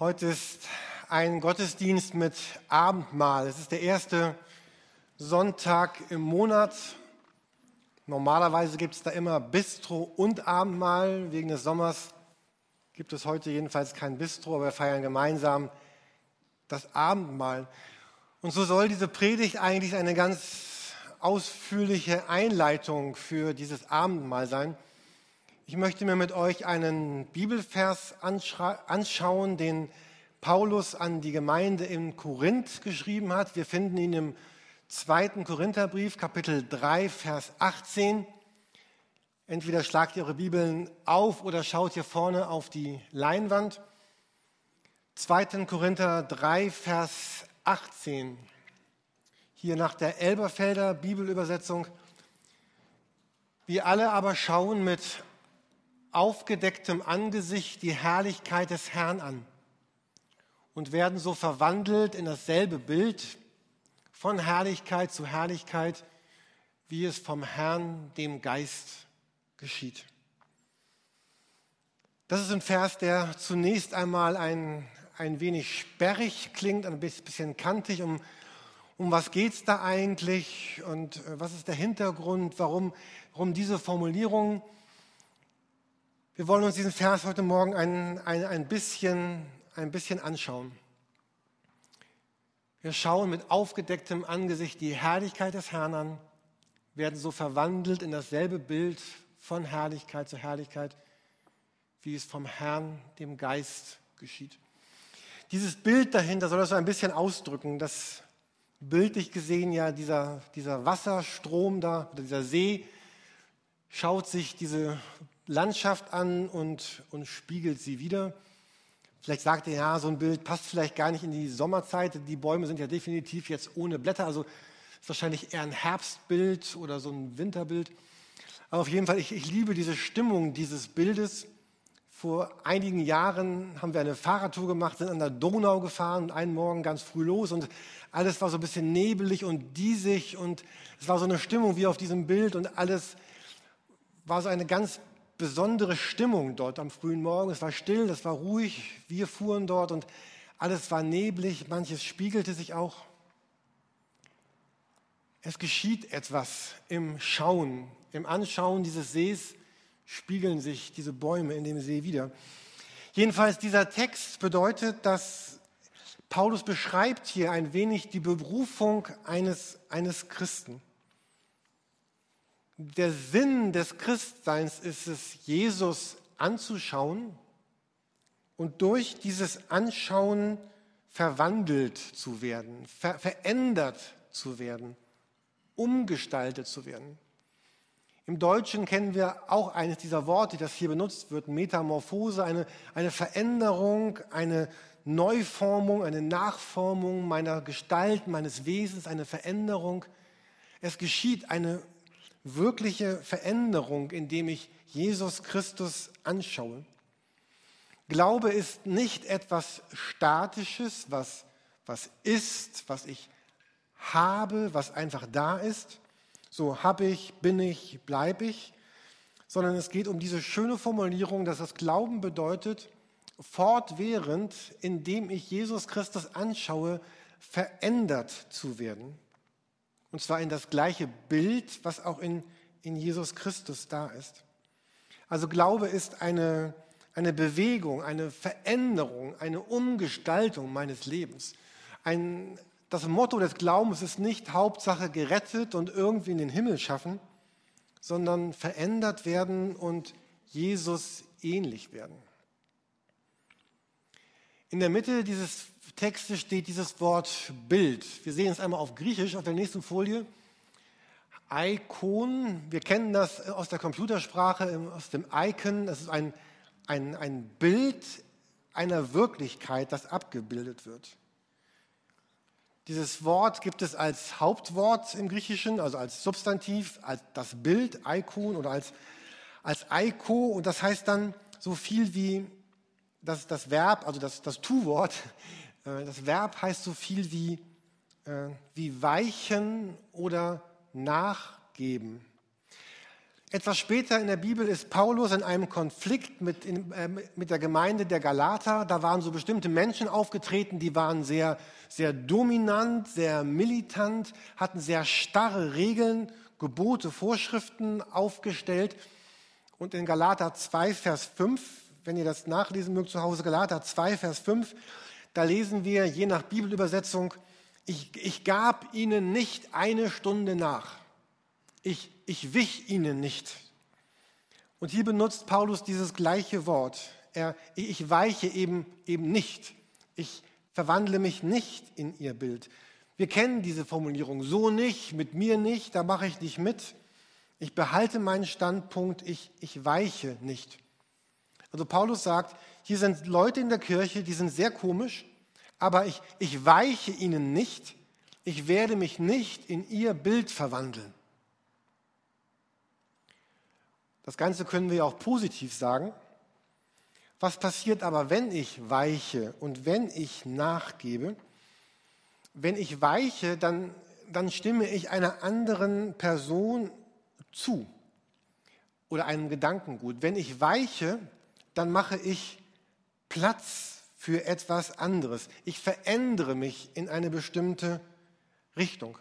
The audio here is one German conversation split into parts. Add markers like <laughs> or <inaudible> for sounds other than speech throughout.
Heute ist ein Gottesdienst mit Abendmahl. Es ist der erste Sonntag im Monat. Normalerweise gibt es da immer Bistro und Abendmahl. Wegen des Sommers gibt es heute jedenfalls kein Bistro, aber wir feiern gemeinsam das Abendmahl. Und so soll diese Predigt eigentlich eine ganz ausführliche Einleitung für dieses Abendmahl sein. Ich möchte mir mit euch einen Bibelvers anschauen, den Paulus an die Gemeinde in Korinth geschrieben hat. Wir finden ihn im zweiten Korintherbrief, Kapitel 3, Vers 18. Entweder schlagt ihr eure Bibeln auf oder schaut hier vorne auf die Leinwand. 2. Korinther 3, Vers 18. Hier nach der Elberfelder Bibelübersetzung. Wir alle aber schauen mit aufgedecktem Angesicht die Herrlichkeit des Herrn an und werden so verwandelt in dasselbe Bild von Herrlichkeit zu Herrlichkeit, wie es vom Herrn, dem Geist, geschieht. Das ist ein Vers, der zunächst einmal ein, ein wenig sperrig klingt, ein bisschen kantig. Um, um was geht es da eigentlich und äh, was ist der Hintergrund, warum, warum diese Formulierung? Wir wollen uns diesen Vers heute Morgen ein, ein, ein, bisschen, ein bisschen anschauen. Wir schauen mit aufgedecktem Angesicht die Herrlichkeit des Herrn an, werden so verwandelt in dasselbe Bild von Herrlichkeit zu Herrlichkeit, wie es vom Herrn, dem Geist, geschieht. Dieses Bild dahinter soll das so ein bisschen ausdrücken, dass bildlich gesehen ja dieser, dieser Wasserstrom da, oder dieser See, schaut sich diese Landschaft an und, und spiegelt sie wieder. Vielleicht sagt ihr, ja, so ein Bild passt vielleicht gar nicht in die Sommerzeit. Die Bäume sind ja definitiv jetzt ohne Blätter, also ist wahrscheinlich eher ein Herbstbild oder so ein Winterbild. Aber auf jeden Fall, ich, ich liebe diese Stimmung dieses Bildes. Vor einigen Jahren haben wir eine Fahrradtour gemacht, sind an der Donau gefahren und einen Morgen ganz früh los und alles war so ein bisschen nebelig und diesig und es war so eine Stimmung wie auf diesem Bild und alles war so eine ganz besondere Stimmung dort am frühen Morgen. Es war still, es war ruhig. Wir fuhren dort und alles war neblig. Manches spiegelte sich auch. Es geschieht etwas im Schauen, im Anschauen dieses Sees spiegeln sich diese Bäume in dem See wieder. Jedenfalls dieser Text bedeutet, dass Paulus beschreibt hier ein wenig die Berufung eines, eines Christen der Sinn des Christseins ist es, Jesus anzuschauen und durch dieses Anschauen verwandelt zu werden, ver verändert zu werden, umgestaltet zu werden. Im Deutschen kennen wir auch eines dieser Worte, das hier benutzt wird, Metamorphose, eine, eine Veränderung, eine Neuformung, eine Nachformung meiner Gestalt, meines Wesens, eine Veränderung. Es geschieht eine wirkliche Veränderung, indem ich Jesus Christus anschaue. Glaube ist nicht etwas Statisches, was, was ist, was ich habe, was einfach da ist. So habe ich, bin ich, bleibe ich. Sondern es geht um diese schöne Formulierung, dass das Glauben bedeutet, fortwährend, indem ich Jesus Christus anschaue, verändert zu werden. Und zwar in das gleiche Bild, was auch in, in Jesus Christus da ist. Also Glaube ist eine, eine Bewegung, eine Veränderung, eine Umgestaltung meines Lebens. Ein, das Motto des Glaubens ist nicht Hauptsache gerettet und irgendwie in den Himmel schaffen, sondern verändert werden und Jesus ähnlich werden. In der Mitte dieses Texte steht dieses Wort Bild. Wir sehen es einmal auf Griechisch auf der nächsten Folie. Icon, wir kennen das aus der Computersprache, aus dem Icon. Das ist ein, ein, ein Bild einer Wirklichkeit, das abgebildet wird. Dieses Wort gibt es als Hauptwort im Griechischen, also als Substantiv, als das Bild, Icon oder als, als Eiko. Und das heißt dann so viel wie das, das Verb, also das, das Tu-Wort das Verb heißt so viel wie, äh, wie weichen oder nachgeben. Etwas später in der Bibel ist Paulus in einem Konflikt mit, in, äh, mit der Gemeinde der Galater. Da waren so bestimmte Menschen aufgetreten, die waren sehr, sehr dominant, sehr militant, hatten sehr starre Regeln, Gebote, Vorschriften aufgestellt. Und in Galater 2, Vers 5, wenn ihr das nachlesen mögt zu Hause, Galater 2, Vers 5, da lesen wir je nach Bibelübersetzung, ich, ich gab ihnen nicht eine Stunde nach. Ich, ich wich ihnen nicht. Und hier benutzt Paulus dieses gleiche Wort. Er, ich weiche eben, eben nicht. Ich verwandle mich nicht in ihr Bild. Wir kennen diese Formulierung. So nicht, mit mir nicht, da mache ich nicht mit. Ich behalte meinen Standpunkt, ich, ich weiche nicht. Also Paulus sagt, hier sind Leute in der Kirche, die sind sehr komisch, aber ich, ich weiche ihnen nicht. Ich werde mich nicht in ihr Bild verwandeln. Das Ganze können wir auch positiv sagen. Was passiert aber, wenn ich weiche und wenn ich nachgebe? Wenn ich weiche, dann, dann stimme ich einer anderen Person zu oder einem Gedankengut. Wenn ich weiche, dann mache ich Platz für etwas anderes. Ich verändere mich in eine bestimmte Richtung.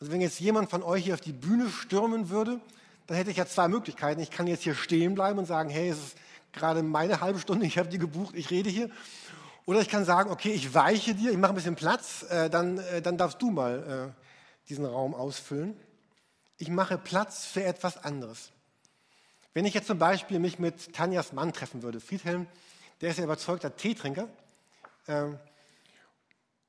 Also wenn jetzt jemand von euch hier auf die Bühne stürmen würde dann hätte ich ja zwei Möglichkeiten. Ich kann jetzt hier stehen bleiben und sagen, hey, es ist gerade meine halbe Stunde, ich habe die gebucht, ich rede hier. Oder ich kann sagen, okay, ich weiche dir, ich mache ein bisschen Platz, äh, dann, äh, dann darfst du mal äh, diesen Raum ausfüllen. Ich mache Platz für etwas anderes. Wenn ich jetzt zum Beispiel mich mit Tanjas Mann treffen würde, Friedhelm, der ist ja überzeugter Teetrinker, ähm,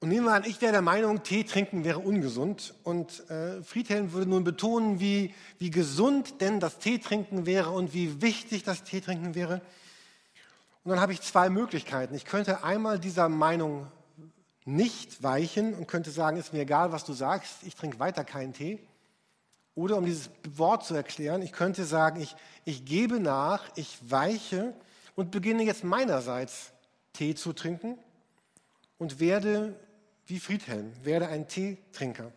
und nehmen wir an, ich wäre der Meinung, Tee trinken wäre ungesund. Und äh, Friedhelm würde nun betonen, wie, wie gesund denn das Tee trinken wäre und wie wichtig das Tee trinken wäre. Und dann habe ich zwei Möglichkeiten. Ich könnte einmal dieser Meinung nicht weichen und könnte sagen, ist mir egal, was du sagst, ich trinke weiter keinen Tee. Oder um dieses Wort zu erklären, ich könnte sagen, ich, ich gebe nach, ich weiche und beginne jetzt meinerseits Tee zu trinken und werde wie Friedhelm, werde ein Teetrinker.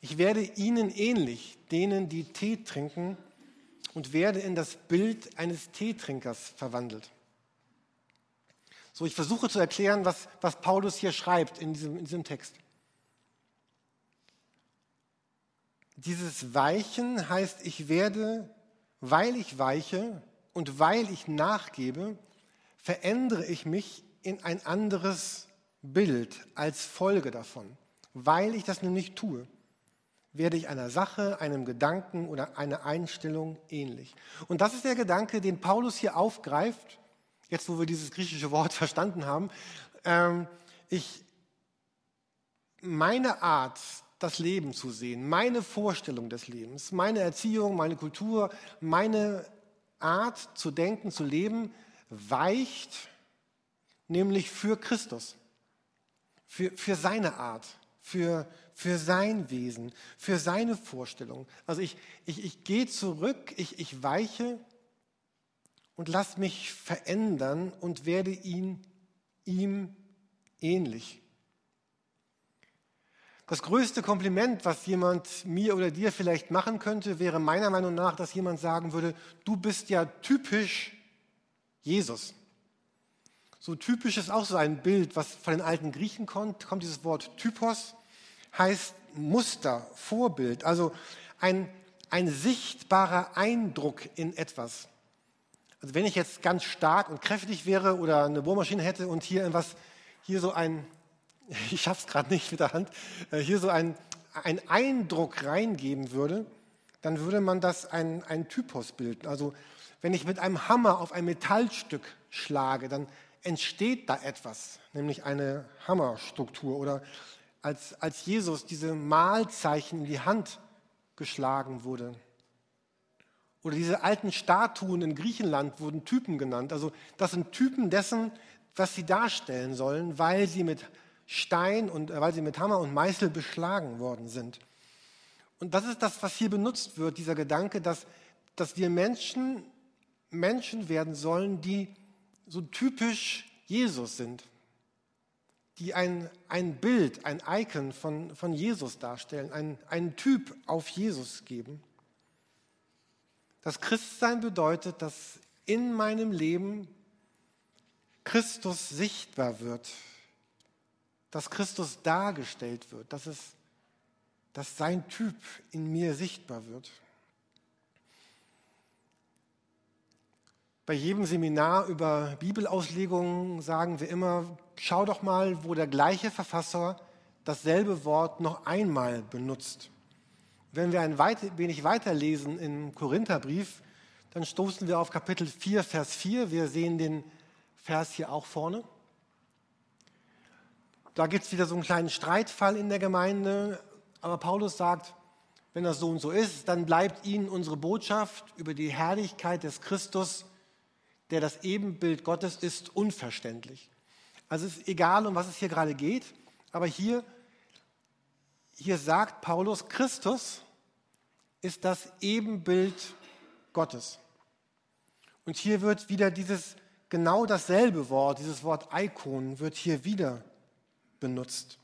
Ich werde ihnen ähnlich, denen, die Tee trinken, und werde in das Bild eines Teetrinkers verwandelt. So, ich versuche zu erklären, was, was Paulus hier schreibt in diesem, in diesem Text. Dieses Weichen heißt, ich werde, weil ich weiche und weil ich nachgebe, verändere ich mich in ein anderes Bild als Folge davon. Weil ich das nämlich tue, werde ich einer Sache, einem Gedanken oder einer Einstellung ähnlich. Und das ist der Gedanke, den Paulus hier aufgreift, jetzt wo wir dieses griechische Wort <laughs> verstanden haben. Ähm, ich, meine Art, das Leben zu sehen, meine Vorstellung des Lebens, meine Erziehung, meine Kultur, meine Art zu denken, zu leben, weicht nämlich für Christus für, für seine Art, für, für sein Wesen, für seine Vorstellung. Also ich, ich, ich gehe zurück, ich, ich weiche und lass mich verändern und werde ihn, ihm ähnlich. Das größte Kompliment, was jemand mir oder dir vielleicht machen könnte, wäre meiner Meinung nach, dass jemand sagen würde, du bist ja typisch Jesus. So typisch ist auch so ein Bild, was von den alten Griechen kommt, kommt dieses Wort Typos, heißt Muster, Vorbild, also ein, ein sichtbarer Eindruck in etwas. Also wenn ich jetzt ganz stark und kräftig wäre oder eine Bohrmaschine hätte und hier etwas, hier so ein, <laughs> ich schaff's gerade nicht mit der Hand, äh, hier so ein, ein Eindruck reingeben würde, dann würde man das ein, ein Typos bilden. Also wenn ich mit einem Hammer auf ein Metallstück schlage, dann entsteht da etwas, nämlich eine Hammerstruktur. Oder als, als Jesus diese Mahlzeichen in die Hand geschlagen wurde. Oder diese alten Statuen in Griechenland wurden Typen genannt. Also das sind Typen dessen, was sie darstellen sollen, weil sie mit Stein und äh, weil sie mit Hammer und Meißel beschlagen worden sind. Und das ist das, was hier benutzt wird, dieser Gedanke, dass, dass wir Menschen Menschen werden sollen, die so typisch Jesus sind, die ein, ein Bild, ein Icon von, von Jesus darstellen, ein, einen Typ auf Jesus geben. Das Christsein bedeutet, dass in meinem Leben Christus sichtbar wird, dass Christus dargestellt wird, dass, es, dass sein Typ in mir sichtbar wird. Bei jedem Seminar über Bibelauslegungen sagen wir immer, schau doch mal, wo der gleiche Verfasser dasselbe Wort noch einmal benutzt. Wenn wir ein wenig weiterlesen im Korintherbrief, dann stoßen wir auf Kapitel 4, Vers 4. Wir sehen den Vers hier auch vorne. Da gibt es wieder so einen kleinen Streitfall in der Gemeinde, aber Paulus sagt, wenn das so und so ist, dann bleibt ihnen unsere Botschaft über die Herrlichkeit des Christus, der das Ebenbild Gottes ist, unverständlich. Also es ist egal, um was es hier gerade geht, aber hier, hier sagt Paulus, Christus ist das Ebenbild Gottes. Und hier wird wieder dieses genau dasselbe Wort, dieses Wort Icon, wird hier wieder benutzt.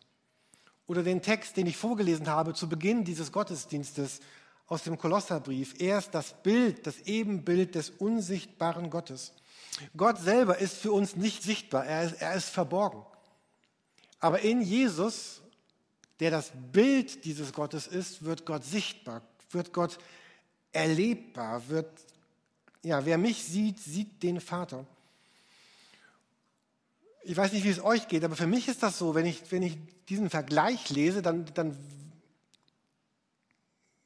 Oder den Text, den ich vorgelesen habe zu Beginn dieses Gottesdienstes aus dem Kolosserbrief. Er ist das Bild, das Ebenbild des unsichtbaren Gottes. Gott selber ist für uns nicht sichtbar, er ist, er ist verborgen. Aber in Jesus, der das Bild dieses Gottes ist, wird Gott sichtbar, wird Gott erlebbar, wird, ja, wer mich sieht, sieht den Vater. Ich weiß nicht, wie es euch geht, aber für mich ist das so, wenn ich, wenn ich diesen Vergleich lese, dann, dann,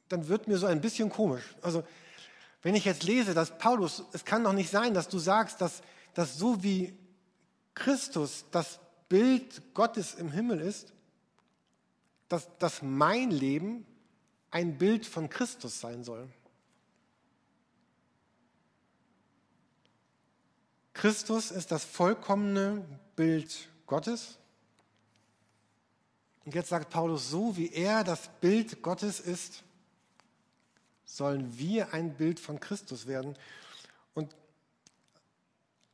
dann wird mir so ein bisschen komisch. Also, wenn ich jetzt lese, dass Paulus, es kann doch nicht sein, dass du sagst, dass, dass so wie Christus das Bild Gottes im Himmel ist, dass, dass mein Leben ein Bild von Christus sein soll. Christus ist das vollkommene Bild Gottes. Und jetzt sagt Paulus, so wie er das Bild Gottes ist, sollen wir ein Bild von Christus werden. Und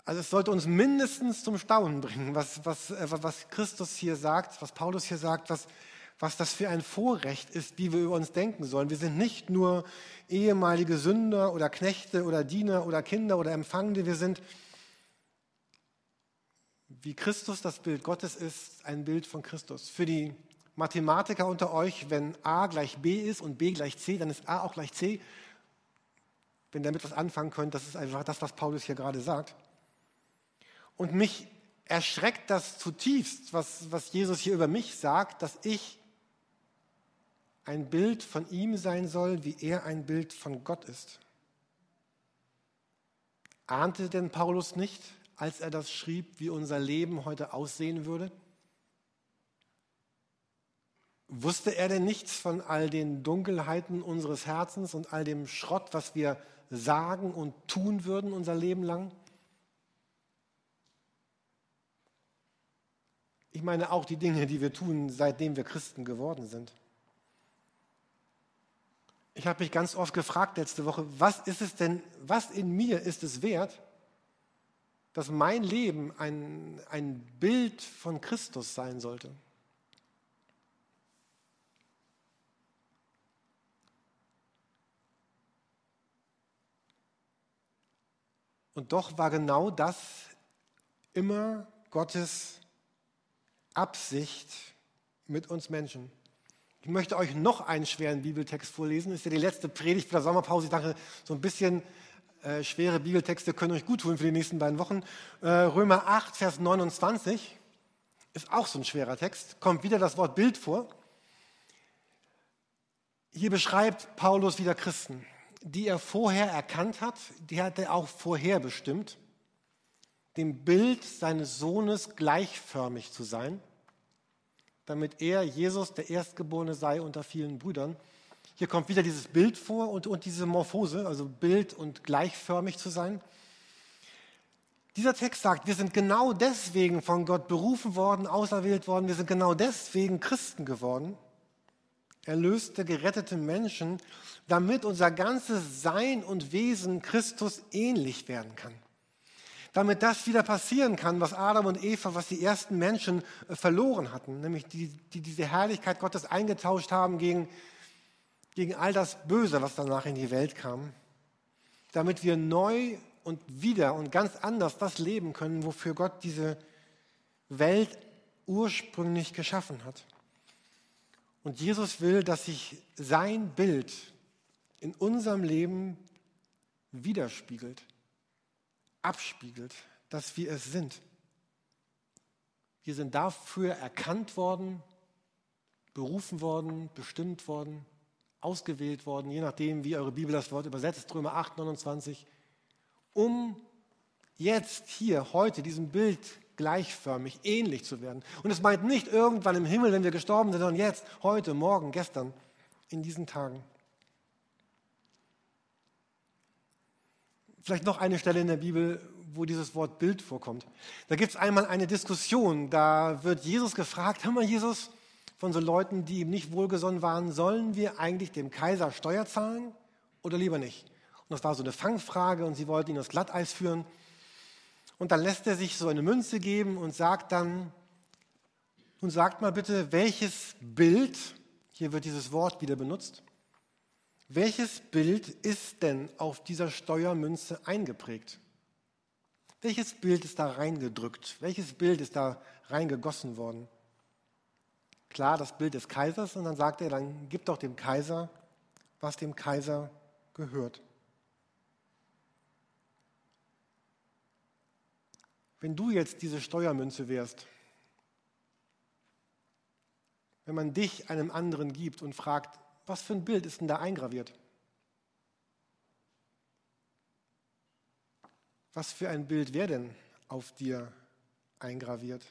also es sollte uns mindestens zum Staunen bringen, was, was, äh, was Christus hier sagt, was Paulus hier sagt, was, was das für ein Vorrecht ist, wie wir über uns denken sollen. Wir sind nicht nur ehemalige Sünder oder Knechte oder Diener oder Kinder oder Empfangende, wir sind wie Christus das Bild Gottes ist, ein Bild von Christus. Für die Mathematiker unter euch, wenn a gleich b ist und b gleich c, dann ist a auch gleich c. Wenn ihr damit was anfangen könnt, das ist einfach das, was Paulus hier gerade sagt. Und mich erschreckt das zutiefst, was, was Jesus hier über mich sagt, dass ich ein Bild von ihm sein soll, wie er ein Bild von Gott ist. Ahnte denn Paulus nicht, als er das schrieb, wie unser Leben heute aussehen würde? Wusste er denn nichts von all den Dunkelheiten unseres Herzens und all dem Schrott, was wir sagen und tun würden unser Leben lang? Ich meine auch die Dinge, die wir tun, seitdem wir Christen geworden sind. Ich habe mich ganz oft gefragt letzte Woche, was ist es denn, was in mir ist es wert, dass mein Leben ein, ein Bild von Christus sein sollte. Und doch war genau das immer Gottes Absicht mit uns Menschen. Ich möchte euch noch einen schweren Bibeltext vorlesen. Das ist ja die letzte Predigt vor der Sommerpause. Ich dachte, so ein bisschen äh, schwere Bibeltexte können euch gut tun für die nächsten beiden Wochen. Äh, Römer 8, Vers 29 ist auch so ein schwerer Text. Kommt wieder das Wort Bild vor. Hier beschreibt Paulus wieder Christen, die er vorher erkannt hat, die hat er auch vorher bestimmt, dem Bild seines Sohnes gleichförmig zu sein, damit er, Jesus, der Erstgeborene sei unter vielen Brüdern. Hier kommt wieder dieses Bild vor und, und diese Morphose, also Bild und gleichförmig zu sein. Dieser Text sagt, wir sind genau deswegen von Gott berufen worden, auserwählt worden, wir sind genau deswegen Christen geworden, erlöste, gerettete Menschen, damit unser ganzes Sein und Wesen Christus ähnlich werden kann. Damit das wieder passieren kann, was Adam und Eva, was die ersten Menschen äh, verloren hatten, nämlich die, die diese Herrlichkeit Gottes eingetauscht haben gegen gegen all das Böse, was danach in die Welt kam. damit wir neu und wieder und ganz anders das leben können, wofür Gott diese Welt ursprünglich geschaffen hat. Und Jesus will, dass sich sein Bild in unserem Leben widerspiegelt, abspiegelt, dass wir es sind. Wir sind dafür erkannt worden, berufen worden, bestimmt worden, ausgewählt worden, je nachdem, wie eure Bibel das Wort übersetzt, Römer 8, 29, um jetzt hier, heute, diesem Bild gleichförmig, ähnlich zu werden. Und es meint nicht irgendwann im Himmel, wenn wir gestorben sind, sondern jetzt, heute, morgen, gestern, in diesen Tagen. Vielleicht noch eine Stelle in der Bibel, wo dieses Wort Bild vorkommt. Da gibt es einmal eine Diskussion, da wird Jesus gefragt, hör mal Jesus, von so Leuten, die ihm nicht wohlgesonnen waren, sollen wir eigentlich dem Kaiser Steuer zahlen oder lieber nicht? Und das war so eine Fangfrage und sie wollten ihn aufs Glatteis führen. Und dann lässt er sich so eine Münze geben und sagt dann, nun sagt mal bitte, welches Bild, hier wird dieses Wort wieder benutzt, welches Bild ist denn auf dieser Steuermünze eingeprägt? Welches Bild ist da reingedrückt? Welches Bild ist da reingegossen worden? Klar, das Bild des Kaisers und dann sagt er, dann gib doch dem Kaiser, was dem Kaiser gehört. Wenn du jetzt diese Steuermünze wärst, wenn man dich einem anderen gibt und fragt, was für ein Bild ist denn da eingraviert? Was für ein Bild wäre denn auf dir eingraviert?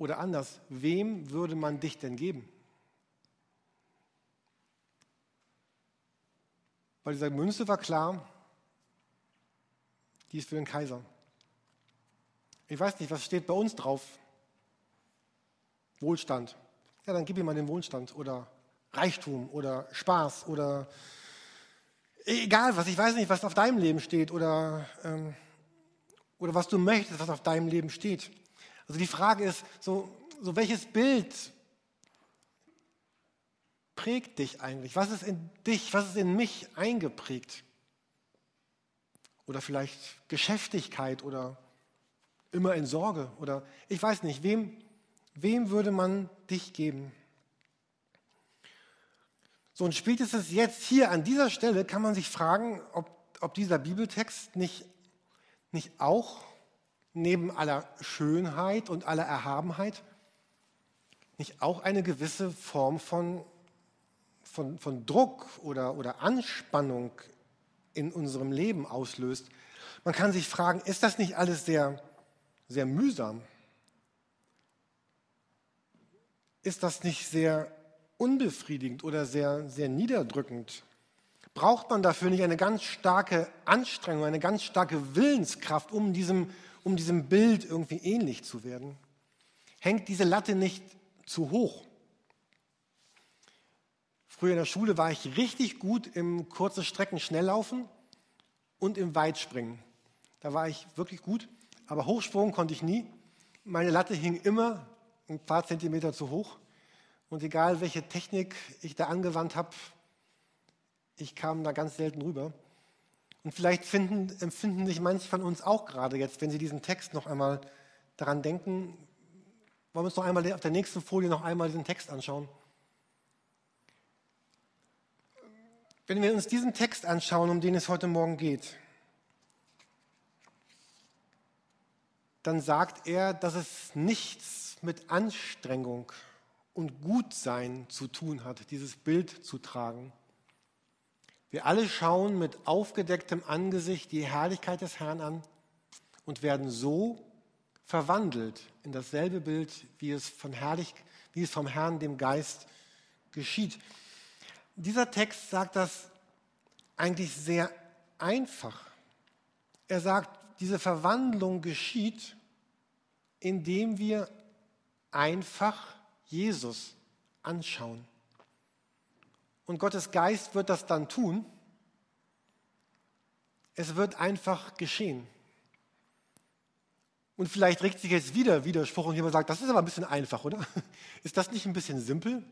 Oder anders, wem würde man dich denn geben? Bei dieser Münze war klar, die ist für den Kaiser. Ich weiß nicht, was steht bei uns drauf? Wohlstand. Ja, dann gib ihm mal den Wohlstand oder Reichtum oder Spaß oder egal was, ich weiß nicht, was auf deinem Leben steht oder, ähm, oder was du möchtest, was auf deinem Leben steht. Also die Frage ist, so, so welches Bild prägt dich eigentlich? Was ist in dich, was ist in mich eingeprägt? Oder vielleicht Geschäftigkeit oder immer in Sorge oder ich weiß nicht, wem, Wem würde man dich geben? So, und spätestens jetzt hier an dieser Stelle kann man sich fragen, ob, ob dieser Bibeltext nicht, nicht auch neben aller Schönheit und aller Erhabenheit nicht auch eine gewisse Form von, von, von Druck oder, oder Anspannung in unserem Leben auslöst. Man kann sich fragen, ist das nicht alles sehr, sehr mühsam? ist das nicht sehr unbefriedigend oder sehr, sehr niederdrückend? Braucht man dafür nicht eine ganz starke Anstrengung, eine ganz starke Willenskraft, um diesem, um diesem Bild irgendwie ähnlich zu werden? Hängt diese Latte nicht zu hoch? Früher in der Schule war ich richtig gut im kurze Strecken Schnelllaufen und im Weitspringen. Da war ich wirklich gut, aber Hochsprung konnte ich nie. Meine Latte hing immer ein paar Zentimeter zu hoch. Und egal, welche Technik ich da angewandt habe, ich kam da ganz selten rüber. Und vielleicht finden, empfinden sich manche von uns auch gerade jetzt, wenn sie diesen Text noch einmal daran denken, wollen wir uns noch einmal auf der nächsten Folie noch einmal diesen Text anschauen. Wenn wir uns diesen Text anschauen, um den es heute Morgen geht, dann sagt er, dass es nichts mit Anstrengung und Gutsein zu tun hat, dieses Bild zu tragen. Wir alle schauen mit aufgedecktem Angesicht die Herrlichkeit des Herrn an und werden so verwandelt in dasselbe Bild, wie es, von herrlich, wie es vom Herrn, dem Geist, geschieht. Dieser Text sagt das eigentlich sehr einfach. Er sagt, diese Verwandlung geschieht, indem wir einfach Jesus anschauen. Und Gottes Geist wird das dann tun. Es wird einfach geschehen. Und vielleicht regt sich jetzt wieder Widerspruch und jemand sagt, das ist aber ein bisschen einfach, oder? <laughs> Ist das nicht ein bisschen simpel?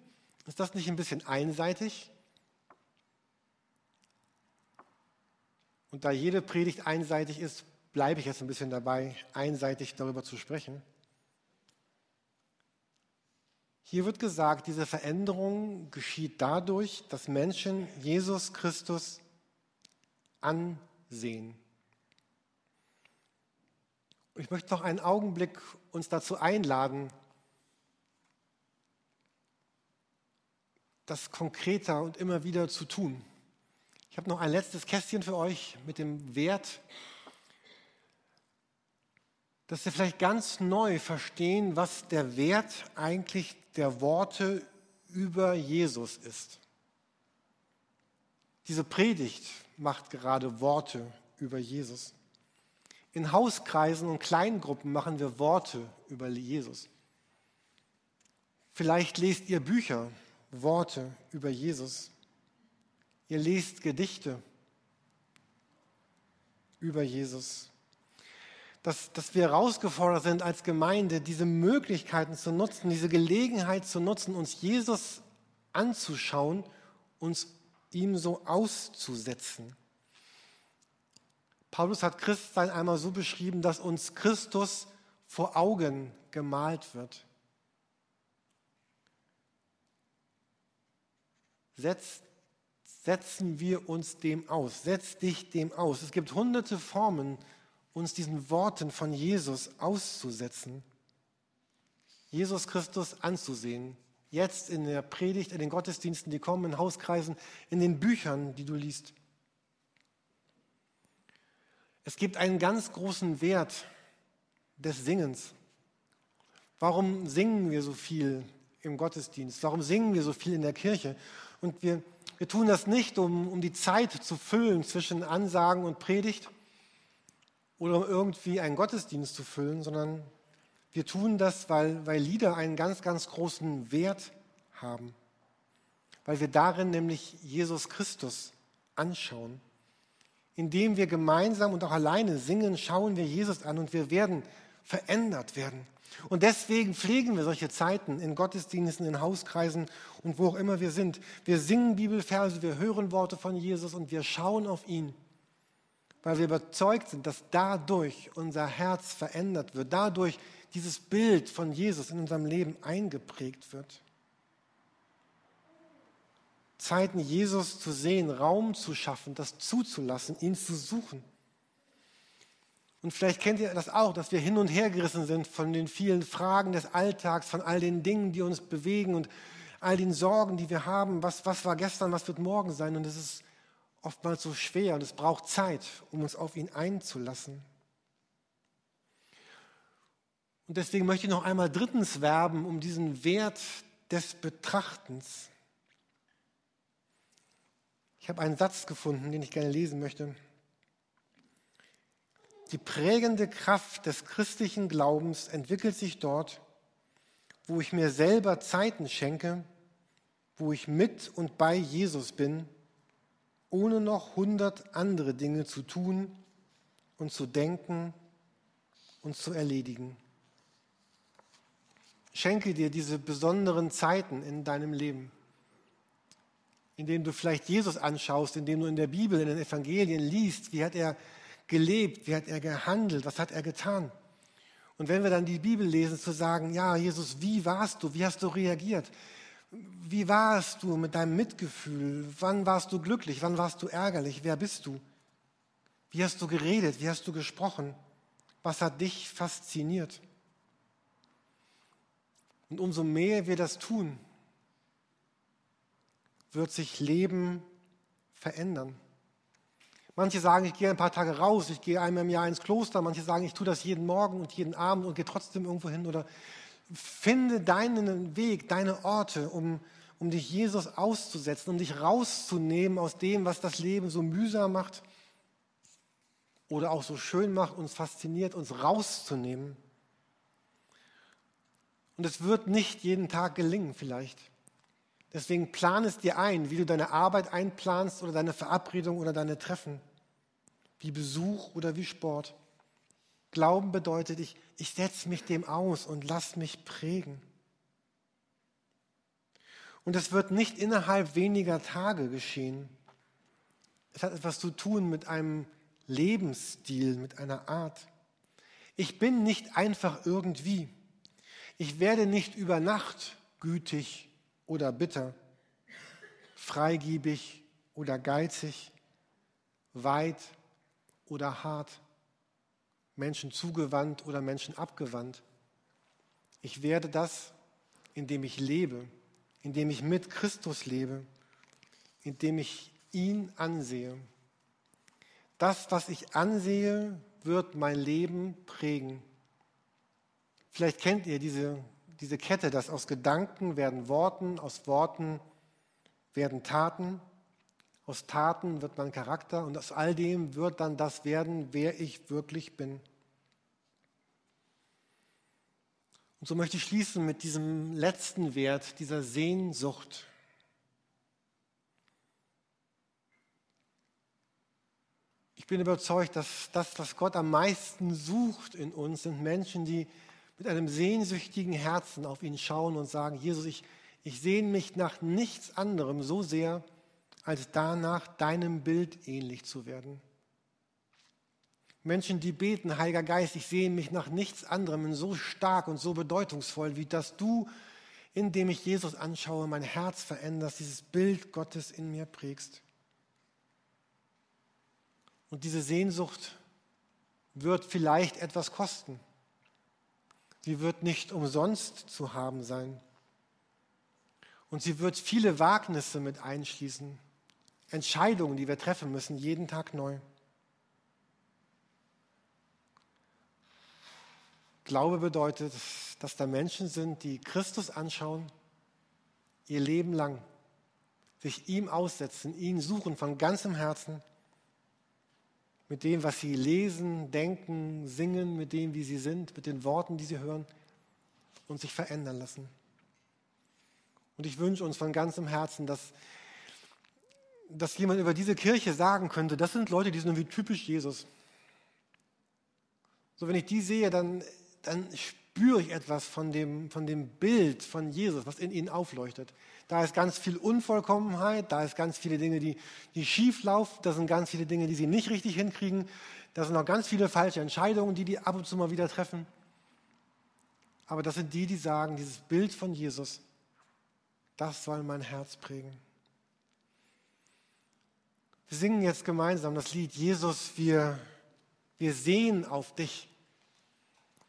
Ist das nicht ein bisschen einseitig? Und da jede Predigt einseitig ist, bleibe ich jetzt ein bisschen dabei, einseitig darüber zu sprechen. Hier wird gesagt, diese Veränderung geschieht dadurch, dass Menschen Jesus Christus ansehen. Ich möchte noch einen Augenblick uns dazu einladen, das konkreter und immer wieder zu tun. Ich habe noch ein letztes Kästchen für euch mit dem Wert, dass wir vielleicht ganz neu verstehen, was der Wert eigentlich der Worte über Jesus ist. Diese Predigt macht gerade Worte über Jesus. In Hauskreisen und Kleingruppen machen wir Worte über Jesus. Vielleicht lest ihr Bücher, Worte über Jesus. Ihr lest Gedichte über Jesus. Dass, dass wir herausgefordert sind als Gemeinde, diese Möglichkeiten zu nutzen, diese Gelegenheit zu nutzen, uns Jesus anzuschauen, uns ihm so auszusetzen. Paulus hat Christsein einmal so beschrieben, dass uns Christus vor Augen gemalt wird. Setz, setzen wir uns dem aus. Setz dich dem aus. Es gibt hunderte Formen, uns diesen Worten von Jesus auszusetzen. Jesus Christus anzusehen. Jetzt in der Predigt, in den Gottesdiensten, die kommen, in Hauskreisen, in den Büchern, die du liest. Es gibt einen ganz großen Wert des Singens. Warum singen wir so viel im Gottesdienst? Warum singen wir so viel in der Kirche? Und wir, wir tun das nicht, um, um die Zeit zu füllen zwischen Ansagen und Predigt oder um irgendwie einen Gottesdienst zu füllen, sondern wir tun das, weil, weil Lieder einen ganz, ganz großen Wert haben. Weil wir darin nämlich Jesus Christus anschauen. Indem wir gemeinsam und auch alleine singen, schauen wir Jesus an und wir werden verändert werden. Und deswegen pflegen wir solche Zeiten in Gottesdiensten, in Hauskreisen und wo auch immer wir sind. Wir singen Bibelverse, wir hören Worte von Jesus und wir schauen auf ihn, weil wir überzeugt sind, dass dadurch unser Herz verändert wird, dadurch dieses Bild von Jesus in unserem Leben eingeprägt wird. Zeiten, Jesus zu sehen, Raum zu schaffen, das zuzulassen, ihn zu suchen. Und vielleicht kennt ihr das auch, dass wir hin und her gerissen sind von den vielen Fragen des Alltags, von all den Dingen, die uns bewegen und all den Sorgen, die wir haben. Was, was war gestern, was wird morgen sein? Und es ist oftmals so schwer und es braucht Zeit, um uns auf ihn einzulassen. Und deswegen möchte ich noch einmal drittens werben um diesen Wert des Betrachtens. Ich habe einen Satz gefunden, den ich gerne lesen möchte. Die prägende Kraft des christlichen Glaubens entwickelt sich dort, wo ich mir selber Zeiten schenke, wo ich mit und bei Jesus bin, ohne noch hundert andere Dinge zu tun und zu denken und zu erledigen. Schenke dir diese besonderen Zeiten in deinem Leben, in denen du vielleicht Jesus anschaust, in denen du in der Bibel, in den Evangelien liest, wie hat er gelebt? Wie hat er gehandelt? Was hat er getan? Und wenn wir dann die Bibel lesen, zu sagen, ja, Jesus, wie warst du? Wie hast du reagiert? Wie warst du mit deinem Mitgefühl? Wann warst du glücklich? Wann warst du ärgerlich? Wer bist du? Wie hast du geredet? Wie hast du gesprochen? Was hat dich fasziniert? Und umso mehr wir das tun, wird sich Leben verändern. Manche sagen, ich gehe ein paar Tage raus, ich gehe einmal im Jahr ins Kloster. Manche sagen, ich tue das jeden Morgen und jeden Abend und gehe trotzdem irgendwo hin. Oder finde deinen Weg, deine Orte, um, um dich Jesus auszusetzen, um dich rauszunehmen aus dem, was das Leben so mühsam macht oder auch so schön macht, uns fasziniert, uns rauszunehmen. Und es wird nicht jeden Tag gelingen vielleicht. Deswegen plan es dir ein, wie du deine Arbeit einplanst oder deine Verabredung oder deine Treffen wie Besuch oder wie Sport. Glauben bedeutet, ich, ich setze mich dem aus und lass mich prägen. Und es wird nicht innerhalb weniger Tage geschehen. Es hat etwas zu tun mit einem Lebensstil, mit einer Art. Ich bin nicht einfach irgendwie. Ich werde nicht über Nacht gütig oder bitter, freigiebig oder geizig, weit oder hart, Menschen zugewandt oder Menschen abgewandt. Ich werde das, indem ich lebe, indem ich mit Christus lebe, indem ich ihn ansehe. Das, was ich ansehe, wird mein Leben prägen. Vielleicht kennt ihr diese, diese Kette, dass aus Gedanken werden Worten, aus Worten werden Taten, aus Taten wird mein Charakter und aus all dem wird dann das werden, wer ich wirklich bin. Und so möchte ich schließen mit diesem letzten Wert, dieser Sehnsucht. Ich bin überzeugt, dass das, was Gott am meisten sucht in uns, sind Menschen, die mit einem sehnsüchtigen Herzen auf ihn schauen und sagen, Jesus, ich, ich sehne mich nach nichts anderem so sehr, als danach deinem Bild ähnlich zu werden. Menschen, die beten, Heiliger Geist, ich sehe mich nach nichts anderem so stark und so bedeutungsvoll, wie dass du, indem ich Jesus anschaue, mein Herz veränderst, dieses Bild Gottes in mir prägst. Und diese Sehnsucht wird vielleicht etwas kosten. Sie wird nicht umsonst zu haben sein. Und sie wird viele Wagnisse mit einschließen. Entscheidungen, die wir treffen müssen, jeden Tag neu. Glaube bedeutet, dass da Menschen sind, die Christus anschauen, ihr Leben lang, sich ihm aussetzen, ihn suchen von ganzem Herzen, mit dem, was sie lesen, denken, singen, mit dem, wie sie sind, mit den Worten, die sie hören und sich verändern lassen. Und ich wünsche uns von ganzem Herzen, dass dass jemand über diese Kirche sagen könnte, das sind Leute, die sind irgendwie typisch Jesus. So, wenn ich die sehe, dann, dann spüre ich etwas von dem, von dem Bild von Jesus, was in ihnen aufleuchtet. Da ist ganz viel Unvollkommenheit, da ist ganz viele Dinge, die, die schief laufen, da sind ganz viele Dinge, die sie nicht richtig hinkriegen, da sind auch ganz viele falsche Entscheidungen, die die ab und zu mal wieder treffen. Aber das sind die, die sagen, dieses Bild von Jesus, das soll mein Herz prägen. Wir singen jetzt gemeinsam das Lied Jesus, wir, wir sehen auf dich.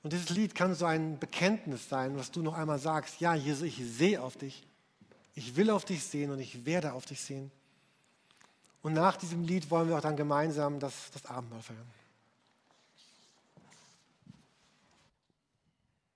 Und dieses Lied kann so ein Bekenntnis sein, was du noch einmal sagst. Ja, Jesus, ich sehe auf dich. Ich will auf dich sehen und ich werde auf dich sehen. Und nach diesem Lied wollen wir auch dann gemeinsam das, das Abendmahl feiern.